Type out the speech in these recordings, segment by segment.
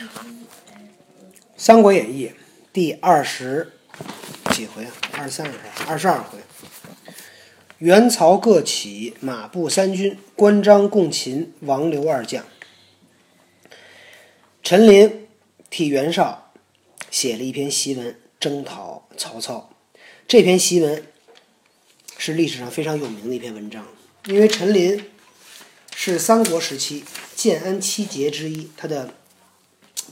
《三国演义》第二十几回啊？二十三回，二十二回。袁曹各起，马步三军，关张共擒王刘二将。陈琳替袁绍写了一篇檄文，征讨曹操。这篇檄文是历史上非常有名的一篇文章，因为陈琳是三国时期建安七杰之一，他的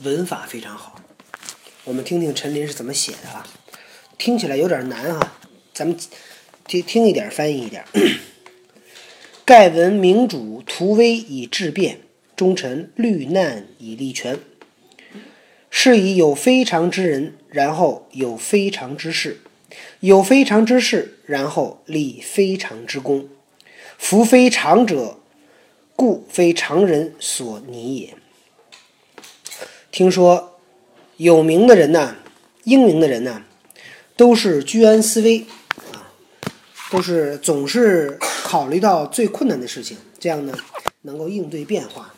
文法非常好。我们听听陈琳是怎么写的啊？听起来有点难哈，咱们听听一点，翻译一点。盖闻明主图威以治变，忠臣虑难以立权。是以有非常之人，然后有非常之事；有非常之事，然后立非常之功。夫非常者，故非常人所拟也。听说有名的人呐，英明的人呐，都是居安思危啊，都是总是考虑到最困难的事情，这样呢能够应对变化。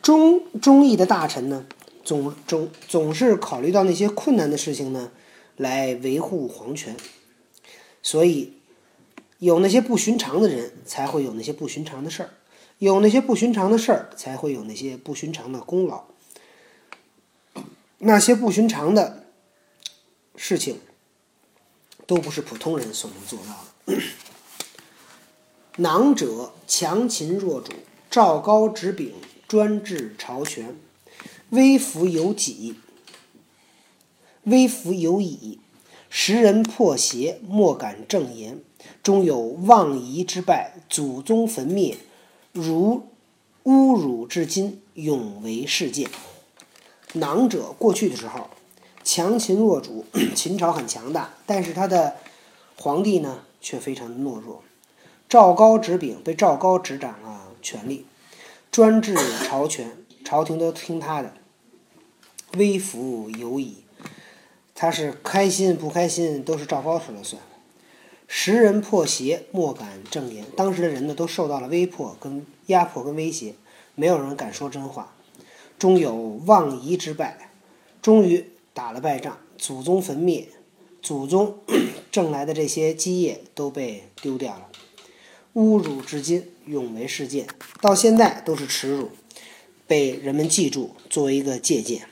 忠忠义的大臣呢？总总总是考虑到那些困难的事情呢，来维护皇权，所以有那些不寻常的人，才会有那些不寻常的事儿；有那些不寻常的事儿，才会有那些不寻常的功劳。那些不寻常的事情，都不是普通人所能做到的。囊者强秦弱主，赵高执柄，专制朝权。微服有己，微服有矣。时人破邪，莫敢正言。终有妄夷之败，祖宗坟灭，如侮辱至今，永为世界。囊者，过去的时候，强秦弱主，秦朝很强大，但是他的皇帝呢，却非常懦弱。赵高执柄，被赵高执掌了权力，专制朝权。朝廷都听他的，微服有矣。他是开心不开心，都是赵高说了算。时人破邪，莫敢正言。当时的人呢，都受到了威迫、跟压迫、跟威胁，没有人敢说真话。终有妄夷之败，终于打了败仗，祖宗坟灭，祖宗 挣来的这些基业都被丢掉了。侮辱至今，永为世界。到现在都是耻辱。被人们记住，作为一个借鉴。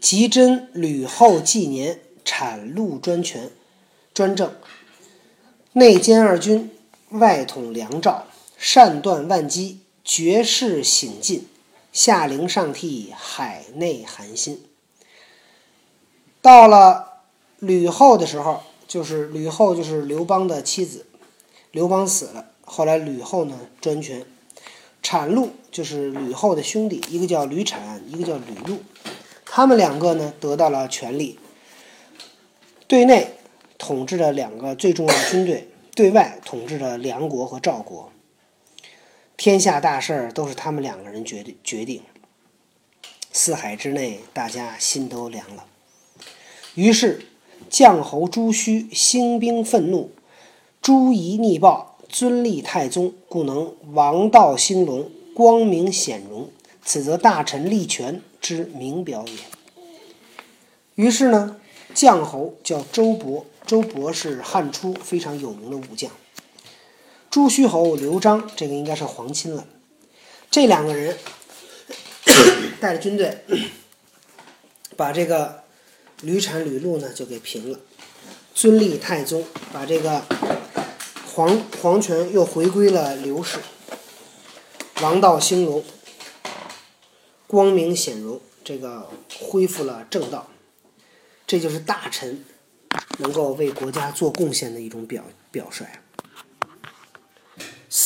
吉真吕后纪年，产禄专权，专政，内兼二军，外统梁赵，善断万机，绝世醒进，下陵上替，海内寒心。到了吕后的时候，就是吕后，就是刘邦的妻子。刘邦死了，后来吕后呢专权。产禄就是吕后的兄弟，一个叫吕产，一个叫吕禄，他们两个呢得到了权力，对内统治着两个最重要的军队，对外统治着梁国和赵国，天下大事儿都是他们两个人决定决定。四海之内，大家心都凉了。于是，将侯朱须兴兵愤怒，朱夷逆暴。尊立太宗，故能王道兴隆，光明显荣，此则大臣立权之明表也。于是呢，将侯叫周勃，周勃是汉初非常有名的武将。朱虚侯刘璋，这个应该是皇亲了。这两个人 带着军队，把这个吕产、吕禄呢就给平了，尊立太宗，把这个。皇皇权又回归了刘氏，王道兴隆，光明显荣，这个恢复了正道，这就是大臣能够为国家做贡献的一种表表率。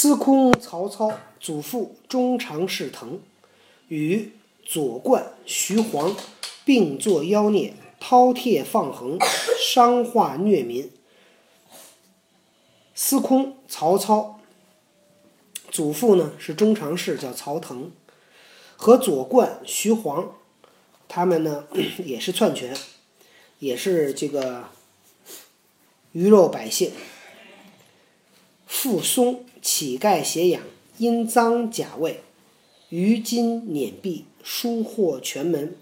司空曹操祖父中常侍腾，与左冠徐晃并作妖孽，饕餮放横，伤化虐民。司空曹操，祖父呢是中常侍，叫曹腾，和左冠、徐晃，他们呢 也是篡权，也是这个鱼肉百姓。傅松乞丐挟养，因赃假位，于今碾壁，疏获全门。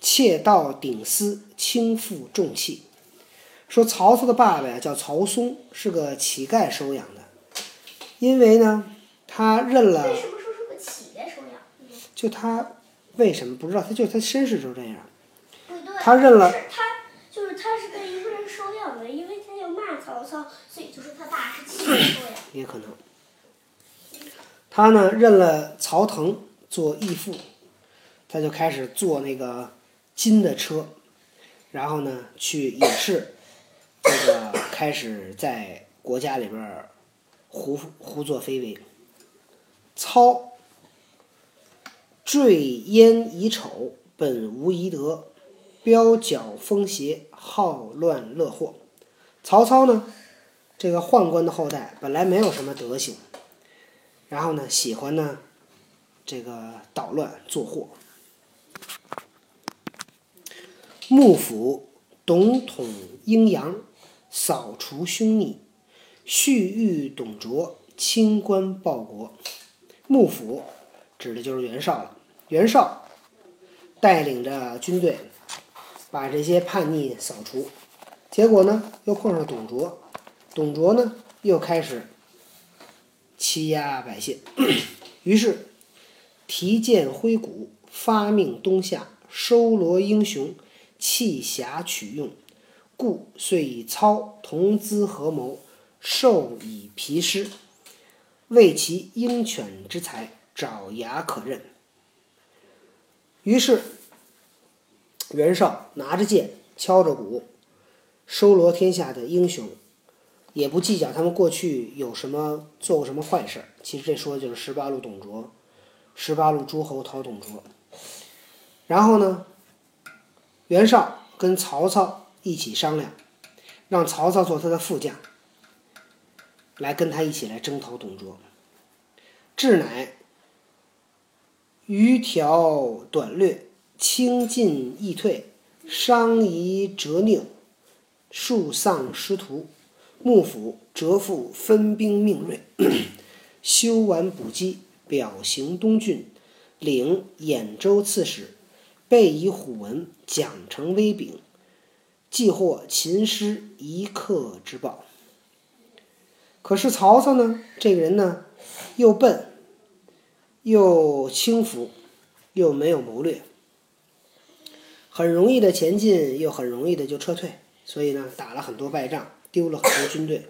窃盗顶私，轻负重器。说曹操的爸爸呀叫曹嵩，是个乞丐收养的。因为呢，他认了。为什么说是个乞丐收养？就他为什么不知道？他就他身世就这样。不对，他认了他就是他是被一个人收养的，因为他要骂曹操，所以就。也可能。他呢认了曹腾做义父，他就开始坐那个金的车，然后呢去也是这个开始在国家里边胡胡作非为。操坠烟以丑，本无遗德，标矫风邪，好乱乐祸。曹操呢，这个宦官的后代，本来没有什么德行，然后呢，喜欢呢，这个捣乱作祸。幕府董统阴阳，扫除凶逆，蓄欲董卓，清官报国。幕府指的就是袁绍了。袁绍带领着军队，把这些叛逆扫除。结果呢，又碰上董卓，董卓呢又开始欺压百姓，于是提剑挥鼓，发命东夏，收罗英雄，弃侠取用，故遂以操同资合谋，授以皮师，为其鹰犬之才，爪牙可任。于是袁绍拿着剑，敲着鼓。收罗天下的英雄，也不计较他们过去有什么做过什么坏事儿。其实这说的就是十八路董卓，十八路诸侯讨董卓。然后呢，袁绍跟曹操一起商量，让曹操做他的副将，来跟他一起来征讨董卓。智乃余条短略，轻进易退，商夷折佞。树丧师徒，幕府折复分兵命锐，修完补给，表行东郡，领兖州刺史，备以虎文，奖成威柄，既获秦师一刻之报。可是曹操呢？这个人呢，又笨，又轻浮，又没有谋略，很容易的前进，又很容易的就撤退。所以呢，打了很多败仗，丢了很多军队。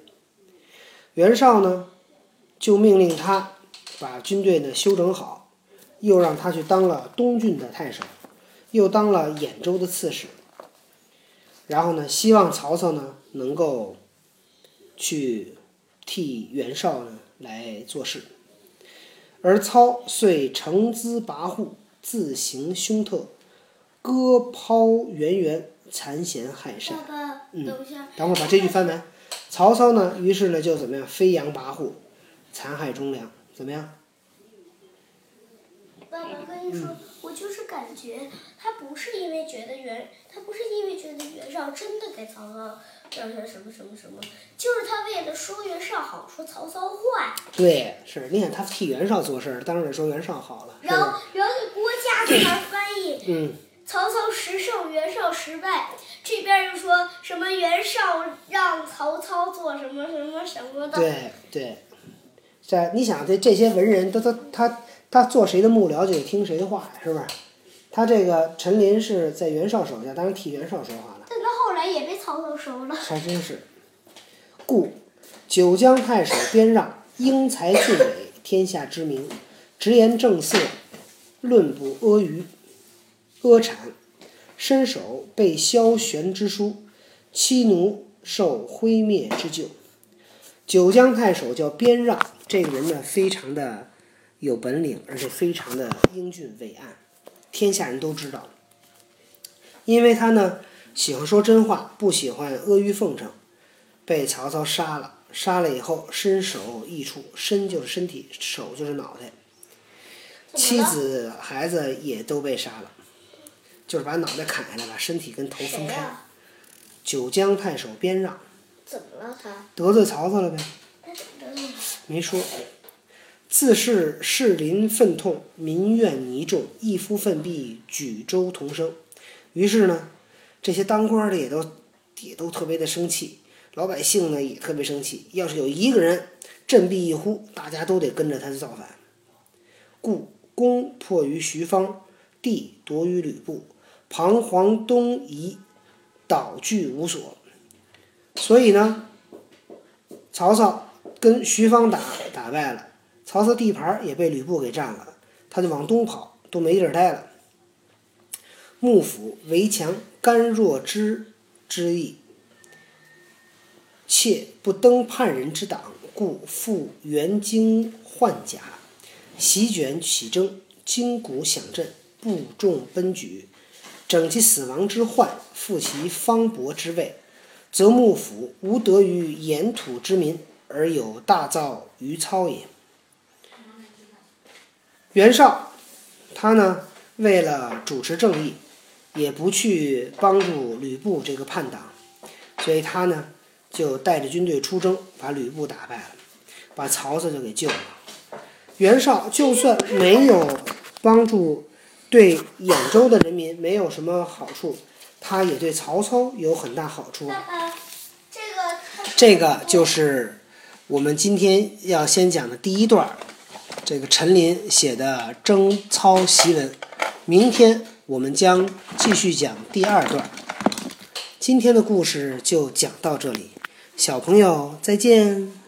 袁绍呢，就命令他把军队呢修整好，又让他去当了东郡的太守，又当了兖州的刺史。然后呢，希望曹操呢能够去替袁绍呢来做事。而操遂乘资跋扈，自行凶特，割剖源源，残贤害善。嗯等会儿把这句翻完。曹操呢，于是呢就怎么样，飞扬跋扈，残害忠良，怎么样？爸爸跟你说，我就是感觉他不是因为觉得袁，他不是因为觉得袁绍真的给曹操让下什么什么什么，就是他为了说袁绍好，说曹操坏，对，是，你看他替袁绍做事儿，当然得说袁绍好了，然后？然后给国家这边翻译，嗯，曹操十胜，袁绍十败，这边又说什么袁绍让曹操做什么什么什么的，对对，这你想这这些文人，都他他他做谁的幕僚就得听谁的话，是不是？他这个陈琳是在袁绍手下，当然替袁绍说话了。但他后来也被曹操收了。还真是。故九江太守边让，英才俊伟，天下知名，直言正色，论不阿谀，阿产，身手被萧玄之书，妻奴受灰灭之咎。九江太守叫边让，这个人呢非常的有本领，而且非常的英俊伟岸，天下人都知道。因为他呢喜欢说真话，不喜欢阿谀奉承，被曹操杀了。杀了以后，身首异处，身就是身体，手就是脑袋，妻子孩子也都被杀了，就是把脑袋砍下来，把身体跟头分开。九江太守边让怎么了他？得罪曹操了呗？没说。自是士林愤痛，民怨泥重，一夫奋臂，举州同声。于是呢，这些当官的也都也都特别的生气，老百姓呢也特别生气。要是有一个人振臂一呼，大家都得跟着他造反。故公迫于徐方，地夺于吕布，彷徨东移，倒据无所。所以呢，曹操跟徐方打打败了，曹操地盘也被吕布给占了，他就往东跑，都没地儿待了。幕府围墙干若之之意，切不登叛人之党，故复援京换甲，席卷起征，筋骨响震，部众奔举，整其死亡之患，复其方伯之位，则幕府无得于沿土之民，而有大造于操也。袁绍，他呢，为了主持正义。也不去帮助吕布这个叛党，所以他呢就带着军队出征，把吕布打败了，把曹操就给救了。袁绍就算没有帮助对兖州的人民没有什么好处，他也对曹操有很大好处。这个就是我们今天要先讲的第一段，这个陈琳写的征操檄文。明天。我们将继续讲第二段。今天的故事就讲到这里，小朋友再见。